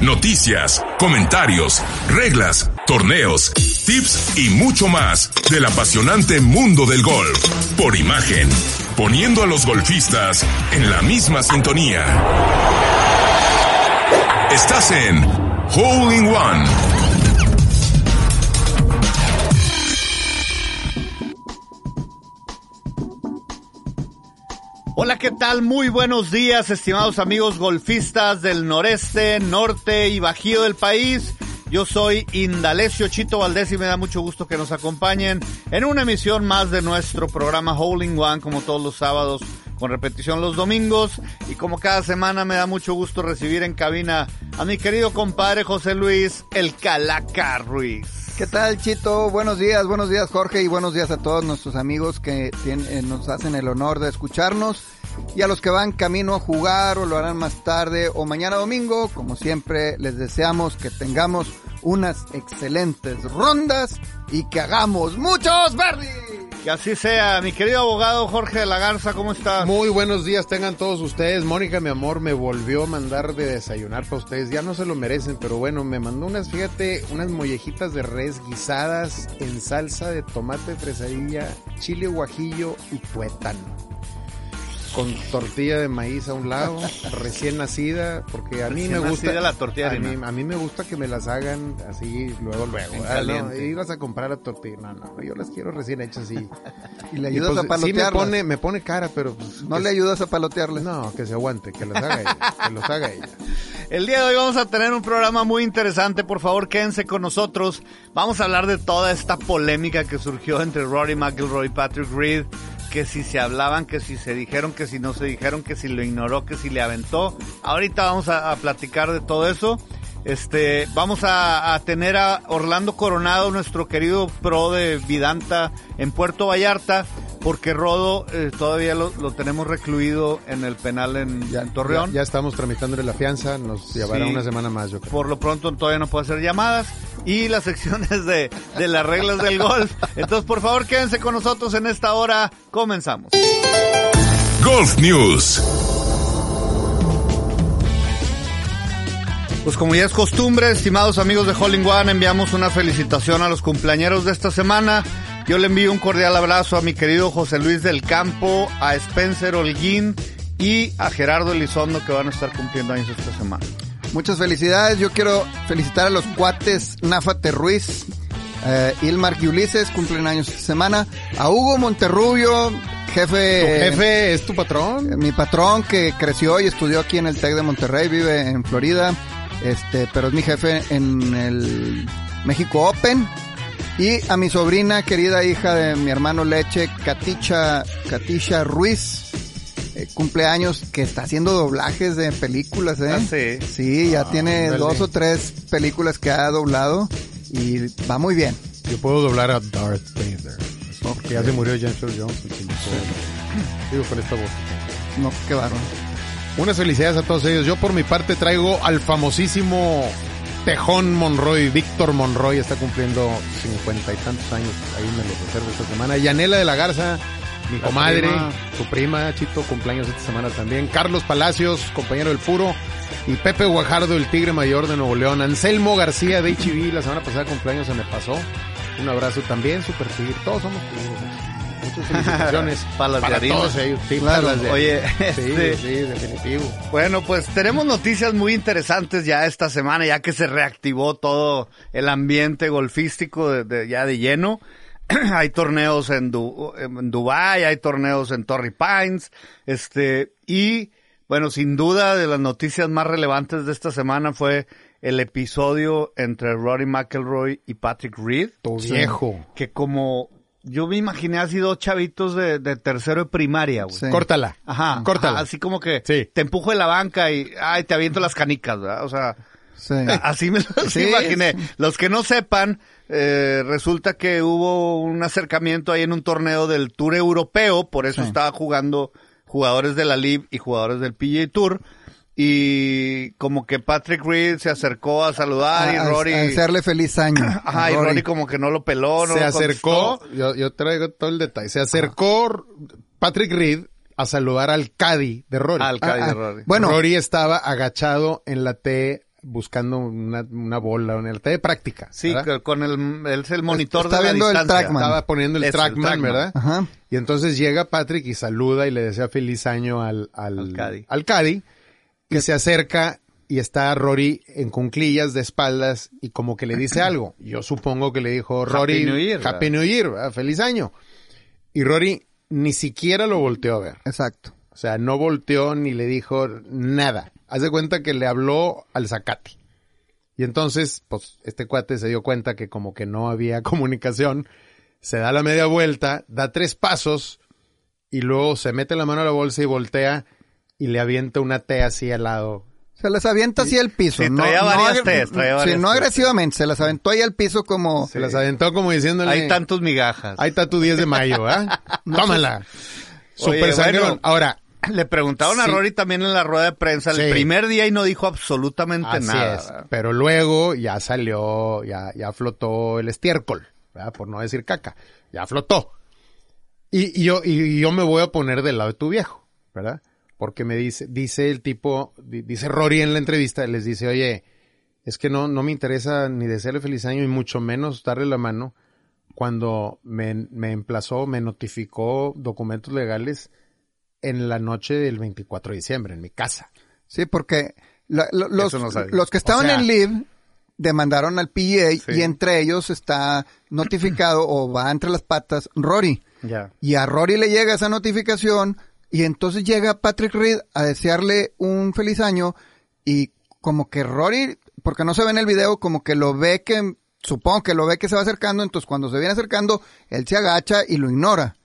Noticias, comentarios, reglas, torneos, tips y mucho más del apasionante mundo del golf. Por imagen, poniendo a los golfistas en la misma sintonía. Estás en Hole in One. Hola, ¿qué tal? Muy buenos días, estimados amigos golfistas del noreste, norte y bajío del país. Yo soy Indalecio Chito Valdés y me da mucho gusto que nos acompañen en una emisión más de nuestro programa Holding One, como todos los sábados, con repetición los domingos. Y como cada semana me da mucho gusto recibir en cabina a mi querido compadre José Luis, el Calaca Ruiz. ¿Qué tal, Chito? Buenos días, buenos días, Jorge, y buenos días a todos nuestros amigos que eh, nos hacen el honor de escucharnos. Y a los que van camino a jugar o lo harán más tarde o mañana domingo, como siempre, les deseamos que tengamos unas excelentes rondas y que hagamos muchos verdes. Que así sea, mi querido abogado Jorge de la Garza, ¿cómo estás? Muy buenos días tengan todos ustedes. Mónica, mi amor, me volvió a mandar de desayunar para ustedes. Ya no se lo merecen, pero bueno, me mandó unas, fíjate, unas mollejitas de res guisadas en salsa de tomate, fresadilla, chile guajillo y tuétano con tortilla de maíz a un lado, recién nacida, porque a mí me gusta la tortilla a, mí, a mí me gusta que me las hagan así luego luego. Ah, no, ibas a comprar a tortilla, no, no, yo las quiero recién hechas así. y le ayudas pues, a palotearlas. Sí me pone, me pone cara, pero pues, no le ayudas a palotearlas. No, que se aguante, que las haga ella, que los haga ella. El día de hoy vamos a tener un programa muy interesante, por favor quédense con nosotros. Vamos a hablar de toda esta polémica que surgió entre Rory McIlroy y Patrick Reed que si se hablaban, que si se dijeron, que si no se dijeron, que si lo ignoró, que si le aventó. Ahorita vamos a, platicar de todo eso. Este, vamos a, a, tener a Orlando Coronado, nuestro querido pro de Vidanta en Puerto Vallarta, porque Rodo eh, todavía lo, tenemos recluido en el penal en, Torreón. Ya, estamos tramitándole la fianza, nos llevará una semana más, yo creo. Por lo pronto todavía no puede hacer llamadas y las secciones de, de las reglas del golf. Entonces, por favor, quédense con nosotros en esta hora. Comenzamos. Golf News. Pues como ya es costumbre, estimados amigos de Holling One, enviamos una felicitación a los cumpleañeros de esta semana. Yo le envío un cordial abrazo a mi querido José Luis del Campo, a Spencer Holguín y a Gerardo Elizondo que van a estar cumpliendo años esta semana. Muchas felicidades. Yo quiero felicitar a los cuates Náfate Ruiz, eh, Ilmar y Ulises, cumplen años esta semana. A Hugo Monterrubio, jefe. ¿Tu jefe es tu patrón? Eh, mi patrón que creció y estudió aquí en el TEC de Monterrey, vive en Florida. Este, pero es mi jefe en el México Open. Y a mi sobrina, querida hija de mi hermano Leche, Katisha, Katisha Ruiz, eh, cumpleaños, que está haciendo doblajes de películas, ¿eh? Ah, sí. Sí, ya ah, tiene dos o tres películas que ha doblado y va muy bien. Yo puedo doblar a Darth Vader. Porque ya se murió James Earl Jones. Digo con esta voz. No, qué bárbaro. Unas felicidades a todos ellos. Yo por mi parte traigo al famosísimo Tejón Monroy, Víctor Monroy está cumpliendo cincuenta y tantos años, ahí me lo reservo esta semana. Yanela de la Garza, mi comadre, su prima, Chito, cumpleaños esta semana también. Carlos Palacios, compañero del Puro. Y Pepe Guajardo, el Tigre Mayor de Nuevo León. Anselmo García de HB, la semana pasada cumpleaños se me pasó. Un abrazo también, Super Tigre. Todos somos tigres. Muchas felicitaciones para, para todos ellos. Sí, Oye, sí, este, sí, definitivo. Bueno, pues tenemos noticias muy interesantes ya esta semana, ya que se reactivó todo el ambiente golfístico de, ya de lleno. hay torneos en, en Dubai, hay torneos en Torrey Pines, este, y bueno, sin duda de las noticias más relevantes de esta semana fue el episodio entre Rory McElroy y Patrick Reed. Viejo. Que como Yo me imaginé así dos chavitos de, de tercero de primaria, güey. Sí. Córtala. Ajá, Córtala. ajá, así como que Sí. te empujo de la banca y ay, te aviento las canicas, ¿verdad? O sea, Sí. así me lo Sí. imaginé. Los que no sepan, eh, resulta que hubo un acercamiento ahí en un torneo del Tour Europeo, por eso Sí. estaba jugando jugadores de la LIV y jugadores del PGA Tour. Y como que Patrick Reed se acercó a saludar y A- Rory... a desearle feliz año. Ajá, y Rory. Como que no lo peló, no se lo acercó, yo, yo traigo todo el detalle, se acercó Patrick Reed a saludar al Caddy de Rory. Al Caddy Ah, de ah, Rory. Bueno, Rory estaba agachado en la T buscando una, una bola, en la T de práctica. Sí, ¿verdad? con el, él es el monitor Está de la viendo el trackman. Estaba poniendo el Es el trackman. ¿verdad? Ajá. Y entonces llega Patrick y saluda y le desea feliz año al, al, Al Caddy. al Caddy, y se acerca y está Rory en cunclillas de espaldas y como que le dice algo. Yo supongo que le dijo Rory, New Year, Happy New Year, feliz año. Y Rory ni siquiera lo volteó a ver. Exacto. O sea, no volteó ni le dijo nada. Haz de cuenta que le habló al zacate. Y entonces, pues, este cuate se dio cuenta que como que no había comunicación, se da la media vuelta, da tres pasos y luego se mete la mano a la bolsa y voltea y le avienta una T así al lado. Se las avienta así al piso. Sí, no, traía no varias agre- Ts, traía sí, varias no Ts. agresivamente, se las aventó ahí al piso como... Se las aventó como diciéndole... Hay tantos migajas. Ahí está tu 10 de mayo, ¿ah? Tómala. Oye, Super bueno. Ahora, Le preguntaron a Sí. Rory también en la rueda de prensa el Sí. primer día y no dijo absolutamente Así nada. es. Pero luego ya salió, ya, ya flotó el estiércol, ¿verdad? Por no decir caca. Ya flotó. Y, y yo, y yo me voy a poner del lado de tu viejo, ¿verdad? Porque me dice, dice el tipo, di- dice Rory en la entrevista, les dice, oye, es que no, no me interesa ni desearle feliz año y mucho menos darle la mano cuando me, me emplazó, me notificó documentos legales en la noche del 24 de diciembre, en mi casa. Sí, porque la- los, no los que estaban O sea- en live demandaron al PGA Sí. y entre ellos está notificado o va entre las patas Rory. Y a Rory le llega esa notificación y entonces llega Patrick Reed a desearle un feliz año y como que Rory, porque no se ve en el video, como que lo ve que, supongo que lo ve que se va acercando, entonces cuando se viene acercando, él se agacha y lo ignora.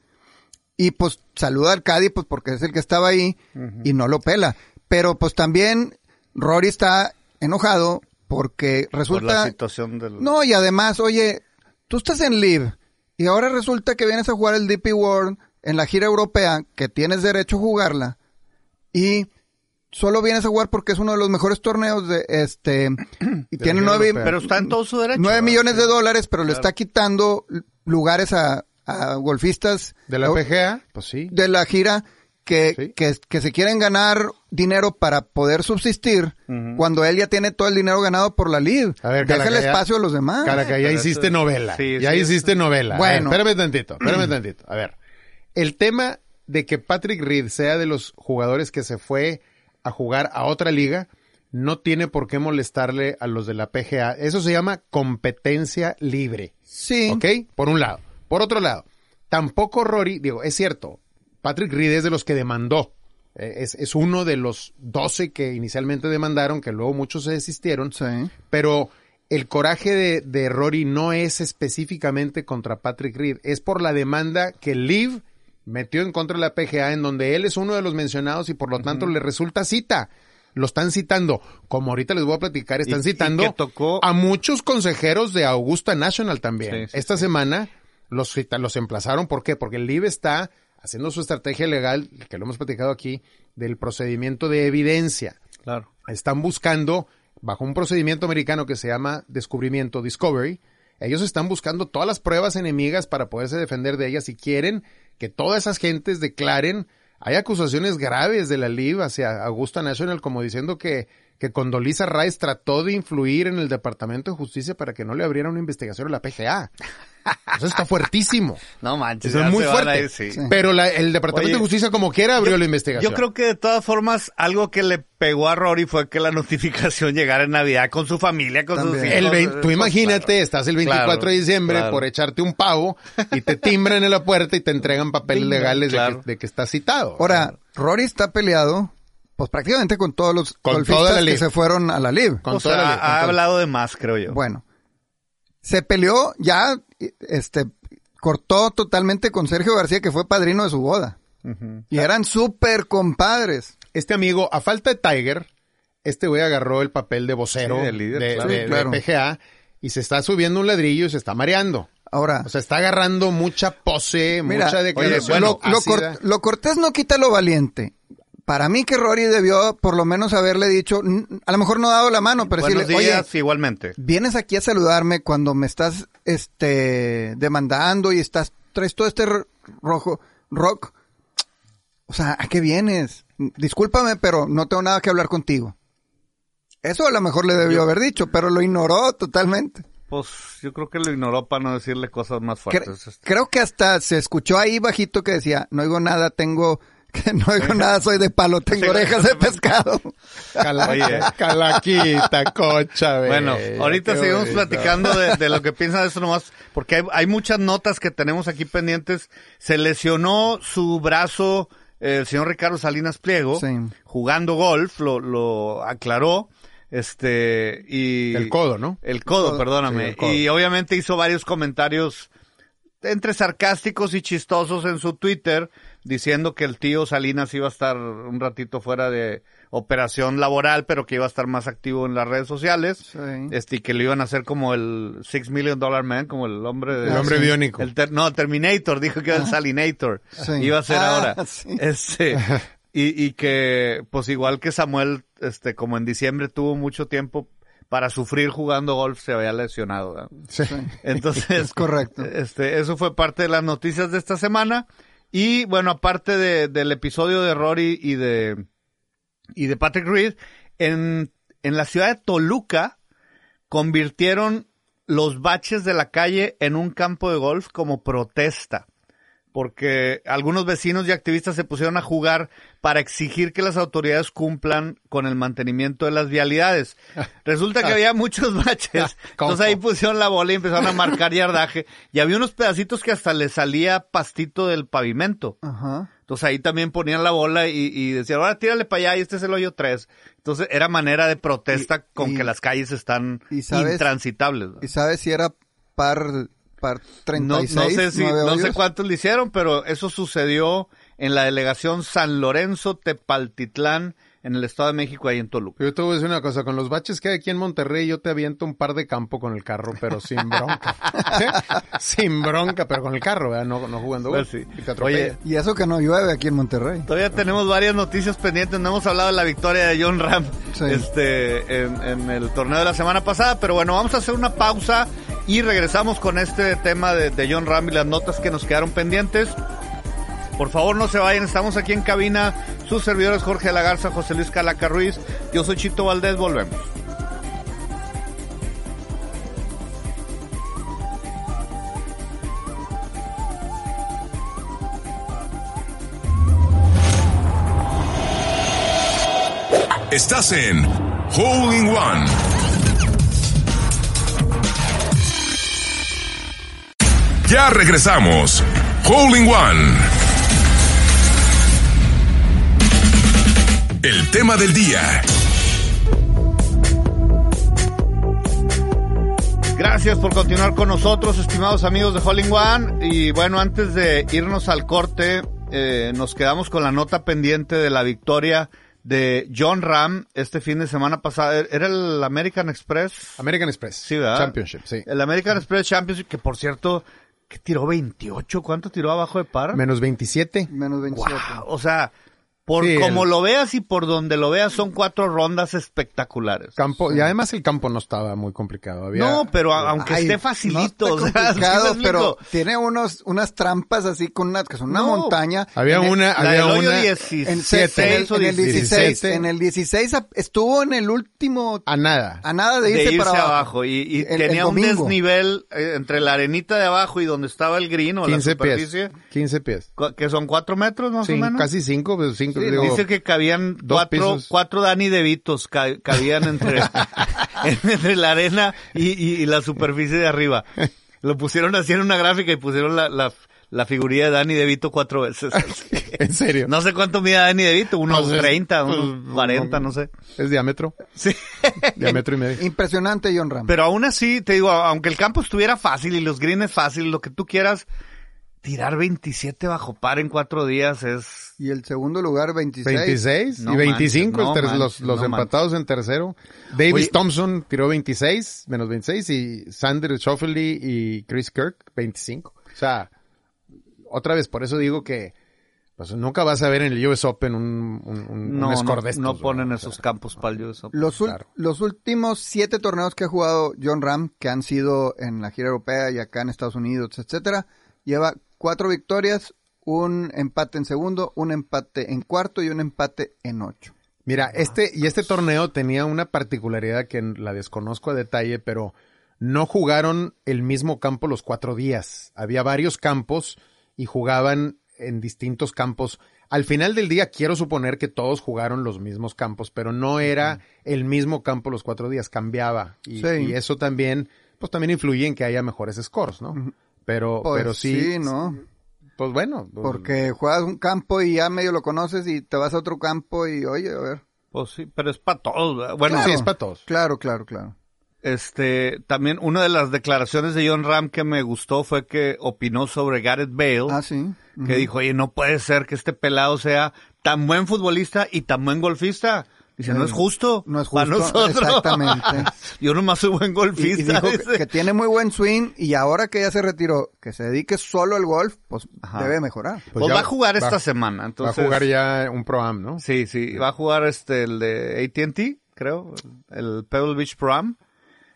Y pues saluda al Caddy, pues porque es el que estaba ahí y no lo pela. Pero pues también Rory está enojado porque Por resulta... la situación del... No, y además, oye, tú estás en Live y ahora resulta que vienes a jugar el DP World en la gira europea, que tienes derecho a jugarla, y solo vienes a jugar porque es uno de los mejores torneos de este, y tiene nueve. Pero está en todo su derecho. nueve ¿verdad? millones de dólares, pero le está quitando lugares a, a golfistas De la PGA, pues sí. de la gira que, Sí. que, que se quieren ganar dinero para poder subsistir cuando él ya tiene todo el dinero ganado por la ver, Deja el ya- espacio a los demás. Caraca, ya pero hiciste novela. sí, ya sí, hiciste novela. Bueno. Bueno. espérame tantito, espérame tantito. A ver. El tema de que Patrick Reed sea de los jugadores que se fue a jugar a otra liga no tiene por qué molestarle a los de la PGA. Eso se llama competencia libre. Sí. ¿Ok? Por un lado. Por otro lado, tampoco Rory, digo, es cierto, Patrick Reed es de los que demandó. Eh, Es, es uno de los 12 que inicialmente demandaron, que luego muchos se desistieron. Sí. Pero el coraje de, de Rory no es específicamente contra Patrick Reed, es por la demanda que Liv metió en contra de la PGA, en donde él es uno de los mencionados y por lo tanto le resulta cita. Lo están citando, como ahorita les voy a platicar, están Y- y citando que tocó- a muchos consejeros de Augusta National también. Sí, sí, Esta semana los, los emplazaron, ¿por qué? Porque el Liv está haciendo su estrategia legal, que lo hemos platicado aquí, del procedimiento de evidencia Claro. están buscando, bajo un procedimiento americano que se llama descubrimiento, discovery, ellos están buscando todas las pruebas enemigas para poderse defender de ellas y quieren que todas esas gentes declaren, hay acusaciones graves de la LIB hacia Augusta National como diciendo que, que Condoleezza Rice trató de influir en el Departamento de Justicia para que no le abriera una investigación a la PGA. Eso está fuertísimo. No manches. Eso es muy fuerte. ir, sí. Sí. Pero la- el Departamento Oye, de Justicia como quiera abrió la investigación. Yo creo que de todas formas algo que le pegó a Rory fue que la notificación llegara en Navidad con su familia, con sus También. hijos. El vein- tú Pues, imagínate, claro. estás el 24 Claro, de diciembre claro. por echarte un pavo y te timbran en la puerta y te entregan papeles legales de que, de que estás citado. Ahora, Rory está peleado, pues prácticamente con todos los Con golfistas toda la que se fueron a la LIV. Con O toda sea, la ley, con ha hablado de más, creo yo. Bueno, se peleó ya, este, cortó totalmente con Sergio García, que fue padrino de su boda. Y eran súper compadres. Este amigo, a falta de Tiger, este güey agarró el papel de vocero Sí, de líder, de, claro. de- Sí, de claro. PGA y se está subiendo un ladrillo y se está mareando. Ahora, O sea, está agarrando mucha pose, mira, mucha oye, declaración lo, lo ácida. cor- lo cortés no quita lo valiente. Para mí que Rory debió por lo menos haberle dicho, a lo mejor no ha dado la mano, pero Buenos decirle, días, oye, igualmente. vienes aquí a saludarme cuando me estás este demandando y estás traes todo este ro- rojo rock. O sea, ¿a qué vienes? Discúlpame, pero no tengo nada que hablar contigo. Eso a lo mejor le debió haber dicho, pero lo ignoró totalmente. Pues yo creo que lo ignoró para no decirle cosas más fuertes. Este, creo que hasta se escuchó ahí bajito que decía, no oigo nada, tengo que no oigo nada, soy de palo, tengo Sí, orejas de pescado. Cala- Oye. Calaquita, cocha, güey. Bueno, ahorita Qué seguimos bonito. platicando de, de lo que piensan de eso nomás, porque hay, hay muchas notas que tenemos aquí pendientes. Se lesionó su brazo eh, el señor Ricardo Salinas Pliego Sí. jugando golf, lo, lo aclaró. Este, y. El codo, ¿no? El codo, Codo. perdóname. Sí, el codo. Y obviamente hizo varios comentarios entre sarcásticos y chistosos en su Twitter, diciendo que el tío Salinas iba a estar un ratito fuera de operación laboral, pero que iba a estar más activo en las redes sociales. Sí. Este, y que lo iban a hacer como el Six Million Dollar Man, como el hombre de... El hombre biónico. El ter- no, Terminator, dijo que era el Salinator. Sí. Iba a ser Ah, ahora. sí. Este, y, y que, pues igual que Samuel, este, como en diciembre tuvo mucho tiempo para sufrir jugando golf, se había lesionado. Sí. Entonces, Es correcto. Este, eso fue parte de las noticias de esta semana. Y bueno, aparte de- del episodio de Rory y de, y de Patrick Reed, en, en la ciudad de Toluca convirtieron los baches de la calle en un campo de golf como protesta. Porque algunos vecinos y activistas se pusieron a jugar para exigir que las autoridades cumplan con el mantenimiento de las vialidades. Resulta que había muchos baches. Entonces ahí pusieron la bola y empezaron a marcar yardaje. Y había unos pedacitos que hasta le salía pastito del pavimento. Ajá. Entonces ahí también ponían la bola y, y decían, ahora tírale para allá y este es el hoyo 3. Entonces era manera de protesta Y- con y- que las calles están y sabes- intransitables. ¿no? ¿Y sabes si era par, par No, 36? no sé si, no sé cuántos le hicieron, pero eso sucedió en la delegación San Lorenzo Tepaltitlán en el Estado de México, ahí en Toluca. Yo te voy a decir una cosa, con los baches que hay aquí en Monterrey, yo te aviento un par de campo con el carro, pero sin bronca. sin bronca, pero con el carro, ¿verdad? No, no jugando Pues sí. Y te. Oye, Y eso que no llueve aquí en Monterrey. Todavía tenemos varias noticias pendientes. No hemos hablado de la victoria de John Ram Sí. este, en, en el torneo de la semana pasada. Pero bueno, vamos a hacer una pausa y regresamos con este tema de, de John Ram y las notas que nos quedaron pendientes. Por favor, no se vayan. Estamos aquí en cabina. Sus servidores Jorge la Garza, José Luis Calaca Ruiz. Yo soy Chito Valdés. Volvemos. Estás en Hole in One. Ya regresamos. Hole in One. El tema del día. Gracias por continuar con nosotros, estimados amigos de Holling One. Y bueno, antes de irnos al corte, eh, nos quedamos con la nota pendiente de la victoria de John Ram este fin de semana pasado. Era el American Express. American Express. Sí, ¿verdad? Championship, sí. El American Express Championship, que por cierto, que tiró 28. ¿Cuánto tiró abajo de par? Menos 27. Menos 27. Wow, o sea, por Sí, como el- lo veas y por donde lo veas, son cuatro rondas espectaculares. Campo, y además el campo no estaba muy complicado. Había, No, pero a- aunque Ay, esté no facilito, está o sea, ¿sí me complicado, pero tiene unos, unas trampas así con una, que son una No. montaña. Había En el- una, La había una. 16 En, el, o en el 16, 17. en el 16 ap- estuvo en el último, A nada. a nada de de irse, para abajo. Y, y El- el tenía un desnivel eh, entre la arenita de abajo y donde estaba el green o la 15 pies. superficie, 15 pies. que son cuatro metros más Sí, o menos. casi 5, pues 5. Sí, Dice que cabían dos cuatro, pisos. cuatro Dani Devitos ca- cabían entre, entre la arena y, y- y la superficie de arriba. Lo pusieron así en una gráfica y pusieron la, la, la figurilla de Dani DeVito cuatro veces. en serio. No sé cuánto mide Dani DeVito, unos Pues es- 30, pues, unos 40, no sé. Es diámetro. Sí. diámetro y medio. Impresionante John Ram. Pero aún así, te digo, aunque el campo estuviera fácil y los greens fácil, lo que tú quieras, tirar 27 bajo par en cuatro días es... Y el segundo lugar, 26. 26 No y 25 manches, no manches, los, los no empatados en tercero. Davis Oye. Thompson tiró 26, menos 26 y Sander Schauffele y Chris Kirk 25. O sea, otra vez, por eso digo que pues nunca vas a ver en el US Open un, un, un- No, un score no, de estos, no ponen O esos sea, campos para el US Open. Los, Claro. los últimos siete torneos que ha jugado John Ram, que han sido en la gira europea y acá en Estados Unidos, etcétera, lleva cuatro victorias, un empate en segundo, un empate en cuarto y un empate en ocho. Mira, este y este torneo tenía una particularidad que la desconozco a detalle, pero no jugaron el mismo campo los cuatro días. Había varios campos y jugaban en distintos campos. Al final del día quiero suponer que todos jugaron los mismos campos, pero no era el mismo campo los cuatro días, cambiaba. Y, Sí. y eso también, pues también influye en que haya mejores scores, ¿no? Pero, Pues pero sí, ¿no? pues bueno. pues, Porque juegas un campo y ya medio lo conoces y te vas a otro campo y oye, a ver. Pues sí, pero es para todos. ¿verdad? Bueno, sí, es para todos. Claro, claro, claro. este, también una de las declaraciones de John Ram que me gustó fue que opinó sobre Gareth Bale. Ah, sí. que dijo, oye, no puede ser que este pelado sea tan buen futbolista y tan buen golfista. Dice, no es justo. No es para justo, nosotros. exactamente. Yo nomás soy buen Y, y golfista. dijo que, tiene muy buen swing y ahora que ya se retiró, que se dedique solo al golf, pues Ajá. debe mejorar. Pues ya va a jugar esta va- semana. Entonces, Va a jugar ya un Pro-Am, ¿no? Sí, sí, va a jugar este, el de AT&T, creo, el Pebble Beach Pro Am.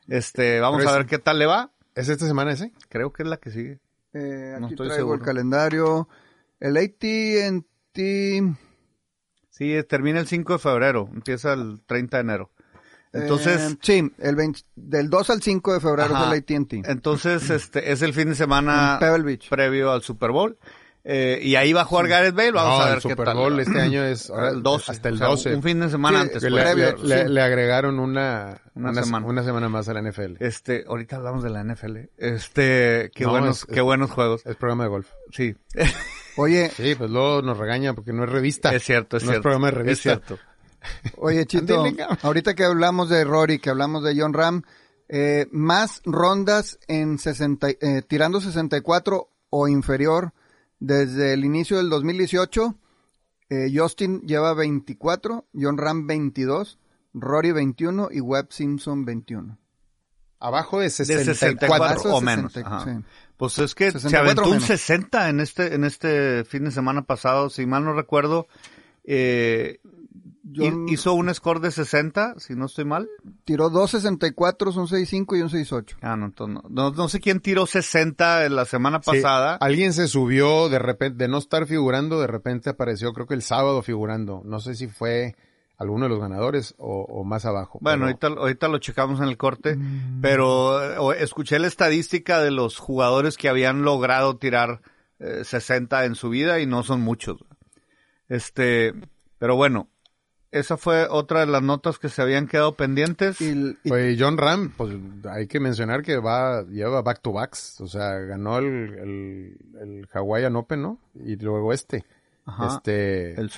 Este, vamos Pero a es- ver qué tal le va. ¿Es esta semana ese? Creo que es la que sigue. Eh, No aquí estoy traigo seguro. el calendario. El AT&T... Sí, termina el 5 de febrero, empieza el 30 de enero. Entonces, eh, sí, el 20 del 2 al 5 de febrero Ajá. es el AT&T. Entonces, este, es el fin de semana Pebble Beach. previo al Super Bowl. Eh, y ahí va a jugar Gareth Bale. Vamos No, a ver el qué Super tal. Bowl este año es ahora, el 12. hasta el o sea, 12. un fin de semana Sí, antes. Que pues. le, previo, le- le- sí. le agregaron una, Una una, semana. una semana más a la NFL. Este, ahorita hablamos de la NFL. Este, qué No, buenos, es- qué buenos juegos. Es programa de golf. Sí, Oye, Sí, pues luego nos regaña porque no es revista. es cierto, es no cierto. es programa de Es revista. cierto. oye Chito, ahorita que hablamos de Rory, que hablamos de John Ram, eh, más rondas en 60, y- eh, tirando 64 o inferior desde el inicio del 2018. eh, Justin lleva 24, John Ram 22, Rory 21 y Webb Simpson 21. Abajo de De 64. 64 Eso o es menos. 60, ajá. sí. Pues es que se 64 aventó un menos. 60 en este, en este fin de semana pasado, si mal no recuerdo. Eh, hi- hizo un score de 60, si no estoy mal. Tiró dos 64, un 65 y un 68. Ah, no, entonces no, no, no sé quién tiró 60 en la semana Sí, pasada. alguien se subió de repente, de no estar figurando, de repente apareció, creo que el sábado figurando. No sé si fue alguno de los ganadores o, o más abajo. Bueno, pero- ahorita, ahorita lo checamos en el corte, Mm. pero eh, o- escuché la estadística de los jugadores que habían logrado tirar eh, 60 en su vida y no son muchos. Este, pero bueno, esa fue otra de las notas que se habían quedado pendientes. Y, y- Pues John Ram, pues hay que mencionar que va, lleva back to backs, o sea, ganó el, el, el Hawaiian Open, ¿no? Y luego este, Ajá, este, el,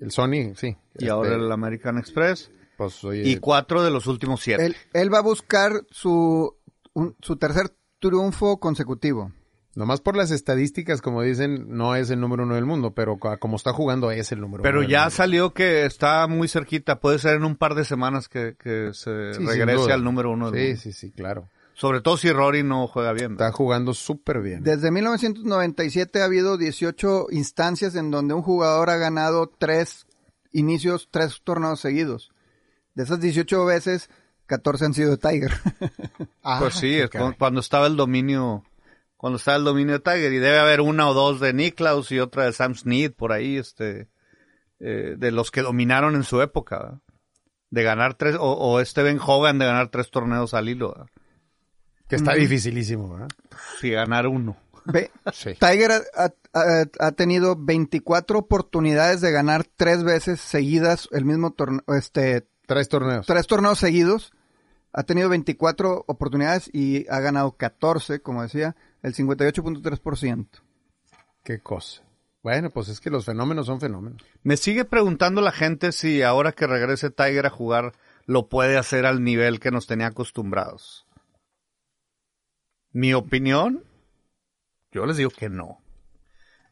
el Sony sí. y Este, ahora el American Express pues oye, y cuatro de los últimos siete. él, él va a buscar su, un- su tercer triunfo consecutivo. nomás por las estadísticas, como dicen, no es el número uno del mundo, pero como está jugando es el número Pero uno. del ya mundo. salió que está muy cerquita, puede ser en un par de semanas que, que se Sí, regrese al número uno del Sí, mundo. sí, sí, claro. Sobre todo si Rory no juega bien. Está jugando súper bien. Desde 1997 ha habido 18 instancias en donde un jugador ha ganado tres inicios, tres torneos seguidos. De esas 18 veces, 14 han sido de Tiger. Ah, Pues sí, es caray. cuando estaba el dominio, cuando estaba el dominio de Tiger y debe haber una o dos de Niklaus y otra de Sam Snead por ahí, este, eh, de los que dominaron en su época, ¿verdad? de ganar tres, o, o Steven Hogan de ganar tres torneos al hilo, ¿verdad? Que está dificilísimo, ¿verdad? si ganar uno. Ve, Sí. Tiger ha, ha- ha tenido 24 oportunidades de ganar tres veces seguidas el mismo torneo, este, Tres torneos. tres torneos seguidos. Ha tenido 24 oportunidades y ha ganado 14, como decía, el 58.3%. Qué cosa. Bueno, pues es que los fenómenos son fenómenos. Me sigue preguntando la gente si ahora que regrese Tiger a jugar lo puede hacer al nivel que nos tenía acostumbrados. Mi opinión, Yo les digo que no.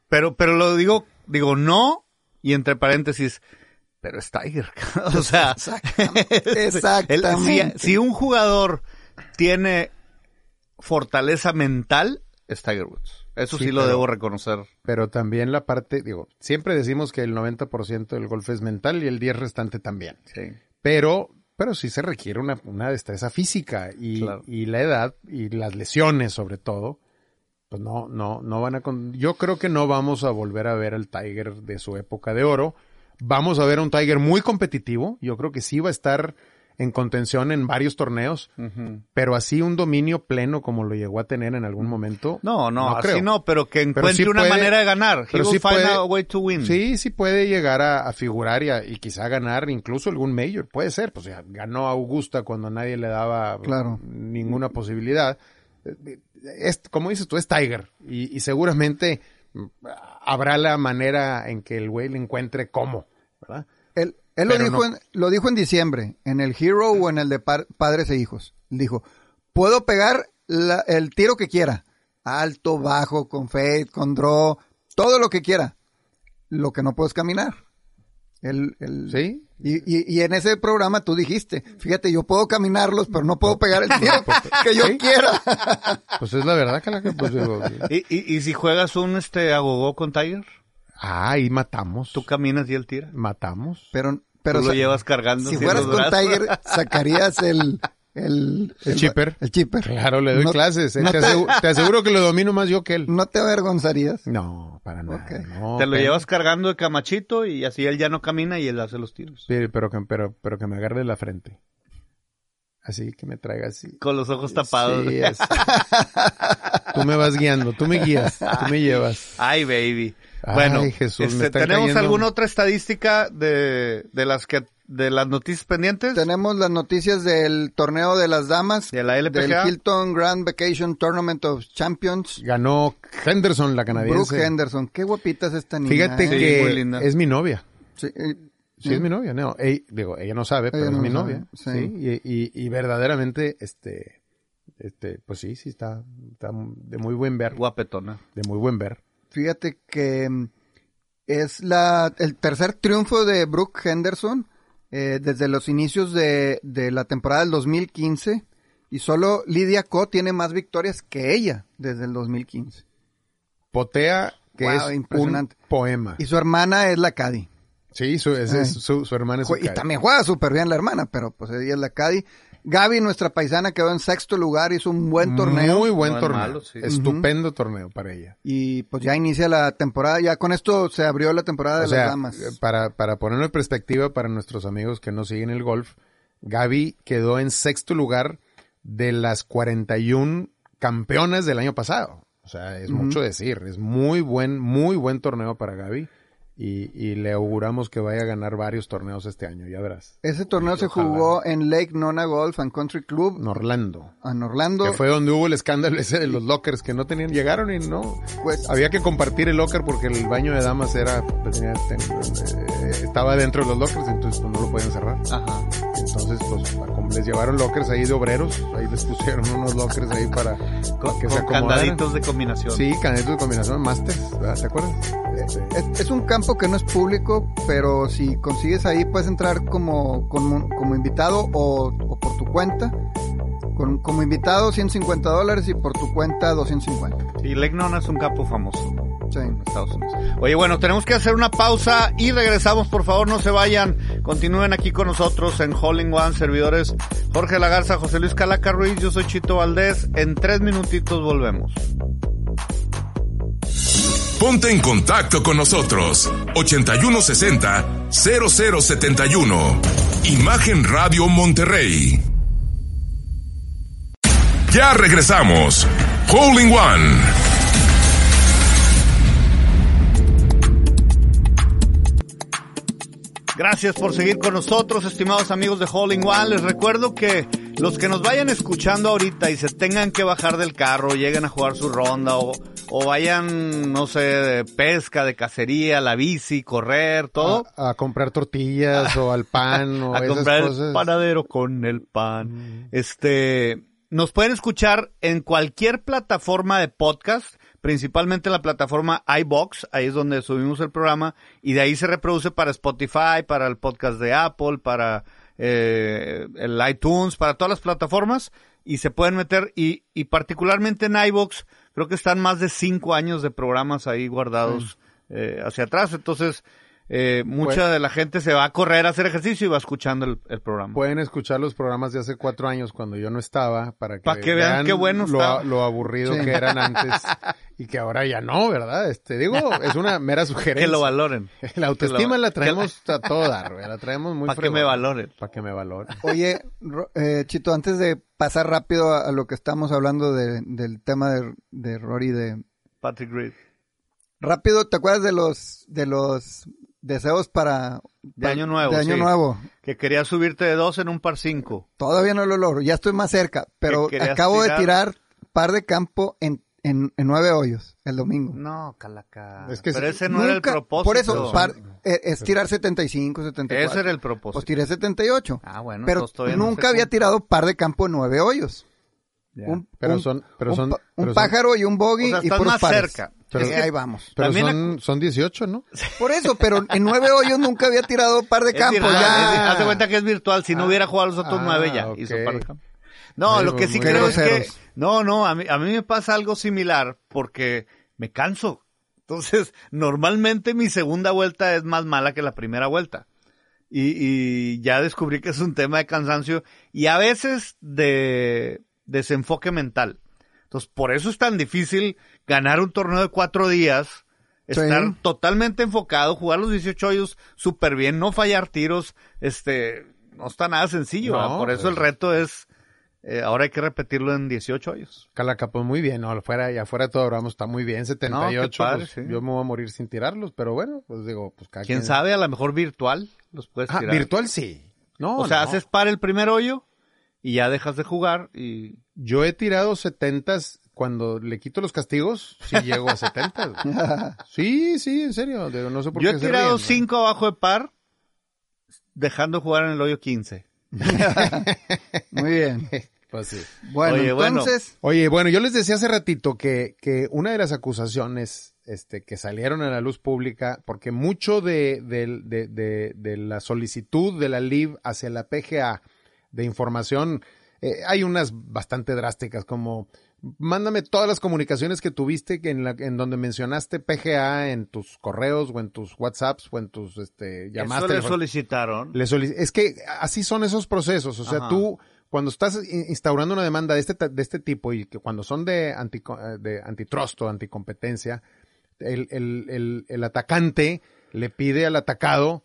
Pero, pero lo digo, digo no, y entre paréntesis, pero es Tiger. o sea, Exactamente. Exactamente. si, si un jugador tiene fortaleza mental, es Tiger Woods. Eso sí, Sí, lo pero- debo reconocer. Pero también la parte, digo, siempre decimos que el 90% del golf es mental y el 10 restante también. Sí. Pero, pero sí se requiere una, una destreza física y, Claro. y la edad y las lesiones sobre todo, pues no, no, no van a, con- yo creo que no vamos a volver a ver al Tiger de su época de oro. Vamos a ver a un Tiger muy competitivo. Yo creo que sí va a estar en contención en varios torneos, pero así un dominio pleno como lo llegó a tener en algún momento. No, no, así creo. no, pero que encuentre sí una puede- manera de ganar. Pero sí find puede- a way to win. Sí, sí puede llegar a, a figurar y, a- y quizá ganar incluso algún mayor. Puede ser, pues ya ganó Augusta cuando nadie le daba Claro. ninguna posibilidad. Eh, Es, como dices tú, es Tiger. Y, y seguramente habrá la manera en que el güey le encuentre cómo, ¿verdad? Él, él lo, dijo no. en, lo dijo en diciembre, en el Hero o en el de par- Padres e Hijos. Dijo, puedo pegar la- el tiro que quiera. Alto, bajo, con fade, con draw, todo lo que quiera. Lo que no puedo es caminar. Él, él- Sí. Y, y, y en ese programa tú dijiste, fíjate, yo puedo caminarlos, pero no puedo pegar el tiro que yo Sí. quiera. Pues es la verdad, Calaca, pues digo, ¿Y, y, y si juegas un este agogó con Tiger, ah, ahí matamos. tú caminas y él tira. matamos. Pero, pero Tú lo llevas cargando. si fueras con brazos. Tiger, sacarías el, el, El chipper. El chipper. Claro, le doy No- clases. eh, no te, te- aseguro, te aseguro que lo domino más yo que él. ¿No te avergonzarías? No, para nada. Ok. no, Te lo pero- llevas cargando de camachito y así él ya no camina y él hace los tiros. Sí, pero que, pero, pero que me agarre la frente. Así que me traiga así. Con los ojos tapados. Sí, así. tú me vas guiando, tú me guías, tú me llevas. Ay, baby. Ay, bueno, Jesús, este, están ¿tenemos cayendo- alguna otra estadística de, de las que de las noticias pendientes? Tenemos las noticias del torneo de las damas. De la LPGA. Del Hilton Grand Vacation Tournament of Champions. Ganó Henderson, la Brooke canadiense. Henderson. Qué guapita es esta niña. Fíjate ¿eh? Que es mi novia. Sí, eh, Sí, es mi novia. No, ella, digo, ella no sabe, pero Ella es no mi sabe, novia. sí. Sí. Y, y, y verdaderamente, este, este, pues sí, sí está, está de muy buen ver. Guapetona. De muy buen ver. Fíjate que mm, es la, el tercer triunfo de Brooke Henderson eh, desde los inicios de, de la temporada del 2015 y solo Lydia Ko tiene más victorias que ella desde el 2015. Potea, que Wow, es impresionante. un poema. Y su hermana es la Cadi. Sí, su, es Ay. su, su hermana es Y también juega súper bien la hermana, pero pues ella es la Cadi. Gaby, nuestra paisana, quedó en sexto lugar, hizo un buen torneo. Muy buen No es torneo. malo, sí. Estupendo torneo para ella. Y pues ya inicia la temporada, ya con esto se abrió la temporada de O sea, las damas. eh, para, para ponerlo en perspectiva para nuestros amigos que no siguen el golf, Gaby quedó en sexto lugar de las 41 campeonas del año pasado. O sea, es mucho decir. Es muy buen, muy buen torneo para Gaby. Y, y le auguramos que vaya a ganar varios torneos este año, ya verás. Ese torneo se Ojalá. jugó en Lake Nona Golf and Country Club En Orlando. en Orlando. Que fue donde hubo el escándalo ese de los lockers que no tenían, llegaron y no. Pues, Había que compartir el locker porque el baño de damas era, tenía- ten- eh, estaba dentro de los lockers, entonces pues, no lo podían cerrar. Ajá. Entonces, pues, les llevaron lockers ahí de obreros, ahí les pusieron unos lockers ahí para, para Con, que se acomodaran. candaditos de combinación. Sí, candaditos de combinación, masters. ¿te acuerdas? Es, es un campo que no es público, pero si consigues ahí puedes entrar como, como, como invitado o, o por tu cuenta. Con, como invitado 150 dólares y por tu cuenta 250. Y Lake Nona es un campo famoso Sí. en Estados Unidos. Oye, bueno, tenemos que hacer una pausa y regresamos. Por favor, no se vayan. Continúen aquí con nosotros en Holling One, servidores Jorge Lagarza, José Luis Calaca Ruiz. Yo soy Chito Valdés. En tres minutitos volvemos. Ponte en contacto con nosotros. 8160 0071. Imagen Radio Monterrey. Ya regresamos. Holding One. Gracias por seguir con nosotros, estimados amigos de Holling One. Les recuerdo que los que nos vayan escuchando ahorita y se tengan que bajar del carro, lleguen a jugar su ronda o, o vayan, no sé, de pesca, de cacería, la bici, correr, todo. a, a comprar tortillas o al pan o a esas comprar el panadero con el pan. Este, nos pueden escuchar en cualquier plataforma de podcast, principalmente en la plataforma iBox, ahí es donde subimos el programa, y de ahí se reproduce para Spotify, para el podcast de Apple, para eh, el iTunes, para todas las plataformas, y se pueden meter, y, y particularmente en iBox, creo que están más de cinco años de programas ahí guardados eh, hacia atrás, entonces eh, mucha Pues- de la gente se va a correr a hacer ejercicio y va escuchando el, el programa. Pueden escuchar los programas de hace cuatro años cuando yo no estaba para que, Pa' que vean qué buenos lo, lo aburrido Sí. que eran antes y que ahora ya no, ¿verdad? Este, digo, es una mera sugerencia. que lo valoren. La autoestima lo- la traemos a güey, la traemos muy Para que me valoren. Para que me valoren. Oye, Ro- eh, Chito, antes de pasar rápido a, a lo que estamos hablando de- del tema de, de Rory, de Patrick Reed. rápido, ¿te acuerdas de los de los deseos para De Año Nuevo, de año sí. nuevo? Que quería subirte de dos en un par cinco. Todavía no lo logro, ya estoy más cerca, pero acabo tirar? de tirar par de campo en, en, en nueve hoyos el domingo. No, calaca. Es que Pero ese no era el Nunca- propósito. Por eso, par- eh, es tirar 75, 74. Ese era el propósito. Pues tiré 78. Ah, bueno, pero no nunca había tirado par de campo en nueve hoyos. Un, Pero un- son- pero un son- un son- pájaro y un bogey O sea, y estás puros más pares. cerca. Pero- ahí vamos. Pero También son, son 18, ¿no? Por eso, pero en nueve hoyos nunca había tirado par de Es campo. virtual, ya. es- haz de cuenta que es virtual. Si no hubiera jugado los otros ah, nueve ya. hizo par de campo. No, Muy lo que sí creo es que... No, no, a mí, a mí me pasa algo similar porque me canso. Entonces, normalmente mi segunda vuelta es más mala que la primera vuelta. Y, y ya descubrí que es un tema de cansancio y a veces de desenfoque mental. Entonces, por eso es tan difícil ganar un torneo de cuatro días, Sí. estar totalmente enfocado, jugar los 18 hoyos súper bien, no fallar tiros, este, no está nada sencillo. No, por eso pues. el reto es, eh, ahora hay que repetirlo en 18 hoyos. Calaca, pues muy bien, ¿no? Afuera y afuera de todo Ramos está muy bien, 78. padre, pues, sí. Yo me voy a morir sin tirarlos, pero bueno, pues digo, pues cada ¿Quién quien- sabe? A lo mejor virtual los puedes Ah, tirar. virtual sí. No, o sea, no. haces para el primer hoyo y ya dejas de jugar y... Yo he tirado 70 cuando le quito los castigos, sí llego a 70. güey. sí, sí, en serio, digo, no sé por Yo qué he tirado ríen, ¿no? 5 abajo de par, dejando de jugar en el hoyo 15. Muy bien. Pues sí. Bueno, Oye, bueno. entonces, Oye, bueno, yo les decía hace ratito que, que una de las acusaciones este, que salieron a la luz pública, porque mucho de, de, de, de- de la solicitud de la LIV hacia la PGA de información, eh, hay unas bastante drásticas, como mándame todas las comunicaciones que tuviste que en, la, en donde mencionaste PGA en tus correos o en tus WhatsApps o en tus este, llamadas. Eso le solicitaron. Le solic- es que así son esos procesos. O sea, Ajá. tú, cuando estás in- instaurando una demanda de este, de este tipo y que cuando son de, anti, de antitrust o anticompetencia, el, el, el, el atacante le pide al atacado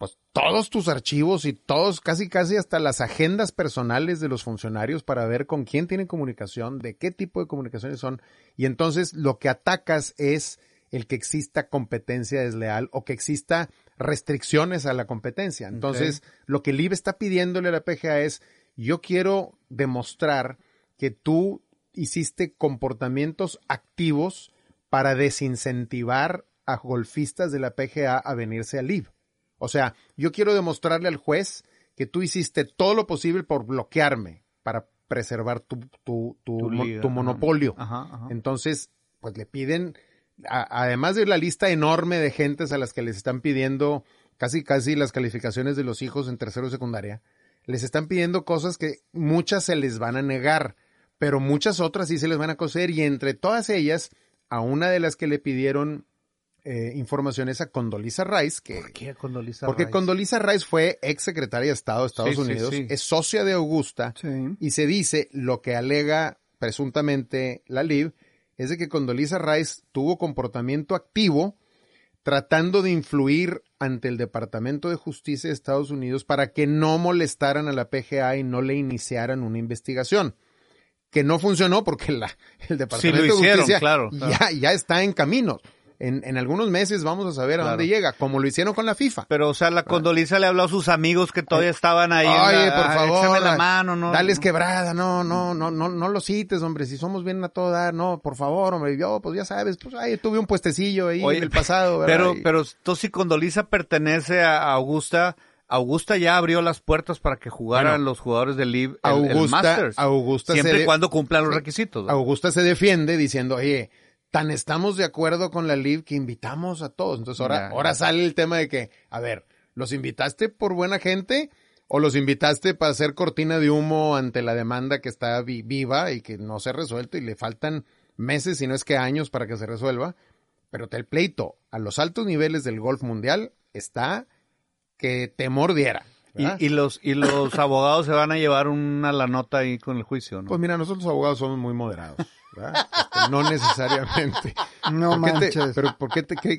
pues todos tus archivos y todos, casi casi hasta las agendas personales de los funcionarios para ver con quién tienen comunicación, de qué tipo de comunicaciones son. Y entonces lo que atacas es el que exista competencia desleal o que exista restricciones a la competencia. Entonces, lo que el IBE está pidiéndole a la PGA es, yo quiero demostrar que tú hiciste comportamientos activos para desincentivar a golfistas de la PGA a venirse al IB. O sea, yo quiero demostrarle al juez que tú hiciste todo lo posible por bloquearme para preservar tu, tu, tu, Tu mo- monopolio. Ajá, ajá. Entonces, pues le piden, a- además de la lista enorme de gentes a las que les están pidiendo casi casi las calificaciones de los hijos en tercero y secundaria, les están pidiendo cosas que muchas se les van a negar, pero muchas otras sí se les van a coser y entre todas ellas, a una de las que le pidieron eh, información es a Condoleezza Rice, que ¿Por qué Condoleezza porque Rice? Condoleezza Rice fue ex secretaria de Estado de Estados Sí, sí, Unidos, sí. es socia de Augusta sí. y se dice lo que alega presuntamente la LIB es de que Condoleezza Rice tuvo comportamiento activo tratando de influir ante el Departamento de Justicia de Estados Unidos para que no molestaran a la PGA y no le iniciaran una investigación. Que no funcionó porque la, el Departamento hicieron, de Justicia claro, ya, ya está en camino. En, en algunos meses vamos a saber a dónde llega, como lo hicieron con la FIFA. Pero, o sea, la Condoliza le habló a sus amigos que todavía estaban ahí. Oye, la- por favor, échame la mano, ¿no? dales quebrada, no, no, no, no, no lo cites, hombre, si somos bien a todo dar, no, por favor, hombre, yo, pues ya sabes, pues ahí tuve un puestecillo ahí Oye, en el pasado, ¿verdad? Pero, pero, entonces, si Condoliza pertenece a Augusta, Augusta ya abrió las puertas para que jugaran Bueno, los jugadores del LIV el, el Masters. Augusta siempre y cuando cumplan los requisitos. ¿no? Augusta se defiende diciendo, oye, tan estamos de acuerdo con la LIV que invitamos a todos. Entonces ahora, ahora sale el tema de que, a ver, ¿los invitaste por buena gente o los invitaste para hacer cortina de humo ante la demanda que está vi- viva y que no se ha resuelto y le faltan meses, si no es que años para que se resuelva? Pero el pleito a los altos niveles del golf mundial está que temor diera. Y, y los y los abogados se van a llevar una la nota ahí con el juicio, ¿no? Pues mira, nosotros los abogados somos muy moderados. Este, no necesariamente. No ¿Por qué te- manches. pero ¿por qué te qué-